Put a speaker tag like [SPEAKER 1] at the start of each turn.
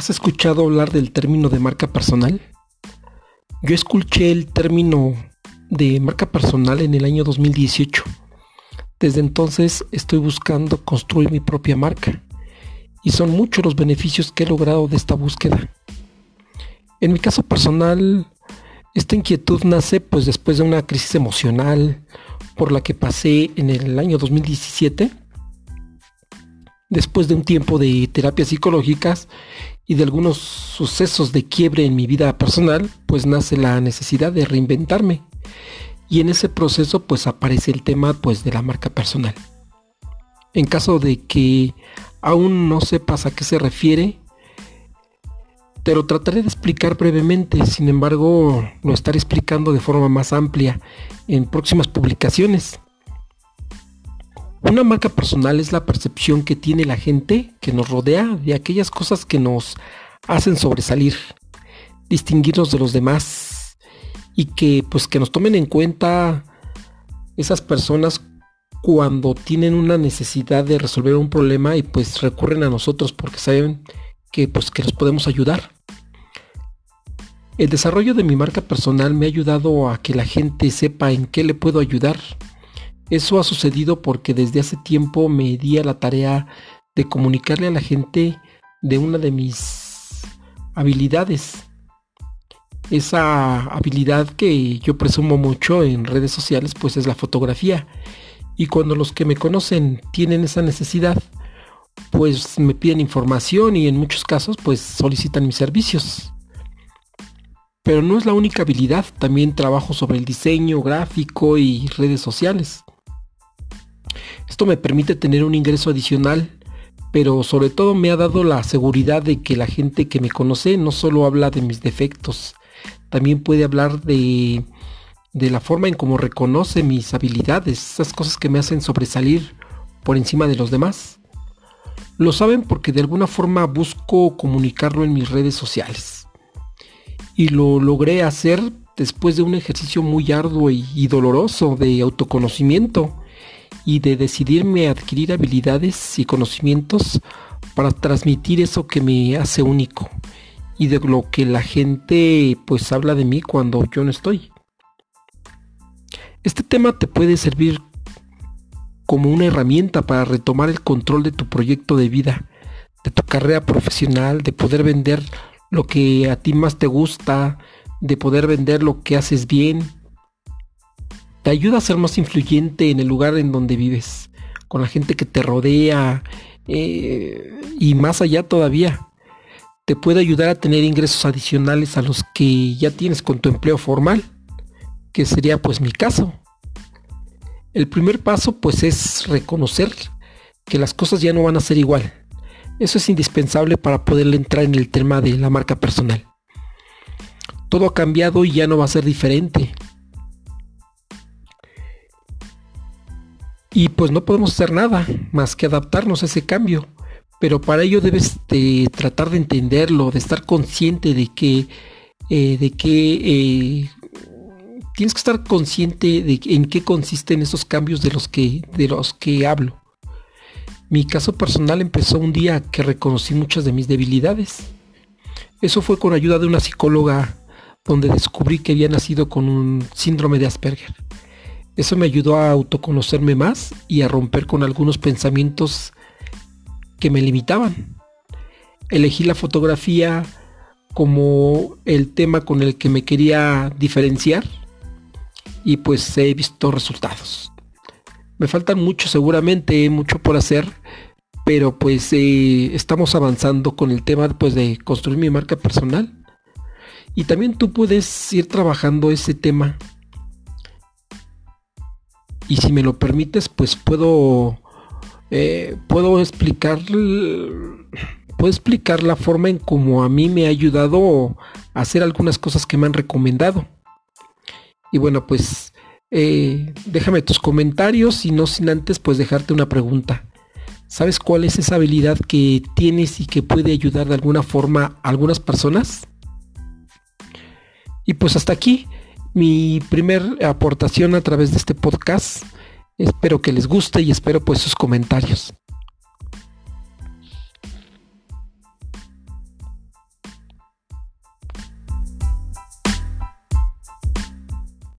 [SPEAKER 1] ¿Has escuchado hablar del término de marca personal? Yo escuché el término de marca personal en el año 2018. Desde entonces estoy buscando construir mi propia marca y son muchos los beneficios que he logrado de esta búsqueda. En mi caso personal, esta inquietud nace pues después de una crisis emocional por la que pasé en el año 2017 después de un tiempo de terapias psicológicas y de algunos sucesos de quiebre en mi vida personal, pues nace la necesidad de reinventarme. Y en ese proceso pues aparece el tema pues de la marca personal. En caso de que aún no sepas a qué se refiere, te lo trataré de explicar brevemente, sin embargo lo estaré explicando de forma más amplia en próximas publicaciones. Una marca personal es la percepción que tiene la gente que nos rodea de aquellas cosas que nos hacen sobresalir, distinguirnos de los demás y que pues que nos tomen en cuenta esas personas cuando tienen una necesidad de resolver un problema y pues recurren a nosotros porque saben que pues que los podemos ayudar. El desarrollo de mi marca personal me ha ayudado a que la gente sepa en qué le puedo ayudar eso ha sucedido porque desde hace tiempo me di a la tarea de comunicarle a la gente de una de mis habilidades. Esa habilidad que yo presumo mucho en redes sociales pues es la fotografía. Y cuando los que me conocen tienen esa necesidad, pues me piden información y en muchos casos pues solicitan mis servicios. Pero no es la única habilidad, también trabajo sobre el diseño gráfico y redes sociales. Esto me permite tener un ingreso adicional, pero sobre todo me ha dado la seguridad de que la gente que me conoce no solo habla de mis defectos, también puede hablar de, de la forma en cómo reconoce mis habilidades, esas cosas que me hacen sobresalir por encima de los demás. Lo saben porque de alguna forma busco comunicarlo en mis redes sociales. Y lo logré hacer después de un ejercicio muy arduo y, doloroso de autoconocimiento y de decidirme a adquirir habilidades y conocimientos para transmitir eso que me hace único y de lo que la gente pues habla de mí cuando yo no estoy. Este tema te puede servir como una herramienta para retomar el control de tu proyecto de vida, de tu carrera profesional, de poder vender lo que a ti más te gusta, de poder vender lo que haces bien, ayuda a ser más influyente en el lugar en donde vives, con la gente que te rodea eh, y más allá todavía. Te puede ayudar a tener ingresos adicionales a los que ya tienes con tu empleo formal, que sería pues mi caso. El primer paso pues es reconocer que las cosas ya no van a ser igual. Eso es indispensable para poder entrar en el tema de la marca personal. Todo ha cambiado y ya no va a ser diferente. Pues no podemos hacer nada más que adaptarnos a ese cambio. Pero para ello debes de tratar de entenderlo, de estar consciente de que, eh, de que eh, tienes que estar consciente de en qué consisten esos cambios de los que, de los que hablo. Mi caso personal empezó un día que reconocí muchas de mis debilidades. Eso fue con ayuda de una psicóloga donde descubrí que había nacido con un síndrome de Asperger. Eso me ayudó a autoconocerme más y a romper con algunos pensamientos que me limitaban. Elegí la fotografía como el tema con el que me quería diferenciar y pues he visto resultados. Me faltan mucho seguramente, mucho por hacer, pero pues eh, estamos avanzando con el tema pues, de construir mi marca personal. Y también tú puedes ir trabajando ese tema y si me lo permites, pues puedo, eh, puedo explicar, puedo explicar la forma en cómo a mí me ha ayudado a hacer algunas cosas que me han recomendado. Y bueno, pues eh, déjame tus comentarios y no sin antes pues dejarte una pregunta. ¿Sabes cuál es esa habilidad que tienes y que puede ayudar de alguna forma a algunas personas? Y pues hasta aquí mi primer aportación a través de este podcast. Espero que les guste y espero pues sus comentarios.